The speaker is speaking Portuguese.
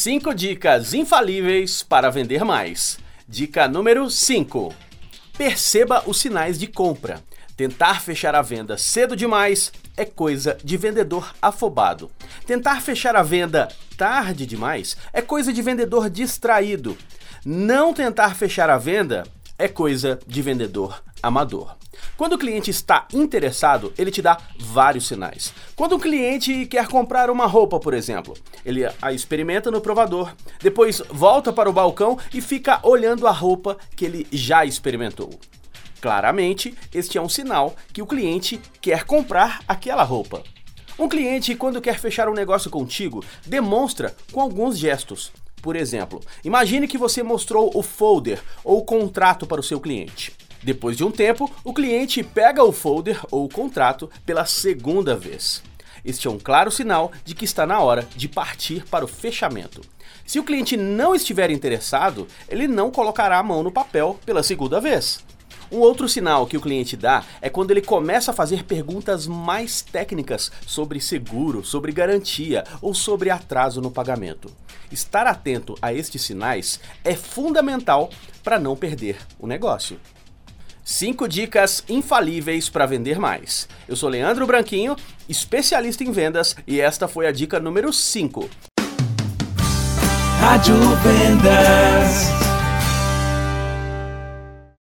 5 dicas infalíveis para vender mais. Dica número 5. Perceba os sinais de compra. Tentar fechar a venda cedo demais é coisa de vendedor afobado. Tentar fechar a venda tarde demais é coisa de vendedor distraído. Não tentar fechar a venda é coisa de vendedor amador. Quando o cliente está interessado, ele te dá vários sinais. Quando o cliente quer comprar uma roupa, por exemplo, ele a experimenta no provador, depois volta para o balcão e fica olhando a roupa que ele já experimentou. Claramente, este é um sinal que o cliente quer comprar aquela roupa. Um cliente, quando quer fechar um negócio contigo, demonstra com alguns gestos. Por exemplo, imagine que você mostrou o folder ou o contrato para o seu cliente. Depois de um tempo, o cliente pega o folder ou o contrato pela segunda vez. Este é um claro sinal de que está na hora de partir para o fechamento. Se o cliente não estiver interessado, ele não colocará a mão no papel pela segunda vez. Um outro sinal que o cliente dá é quando ele começa a fazer perguntas mais técnicas sobre seguro, sobre garantia ou sobre atraso no pagamento. Estar atento a estes sinais é fundamental para não perder o negócio. 5 dicas infalíveis para vender mais. Eu sou Leandro Branquinho, especialista em vendas, e esta foi a dica número 5. Rádio Vendas.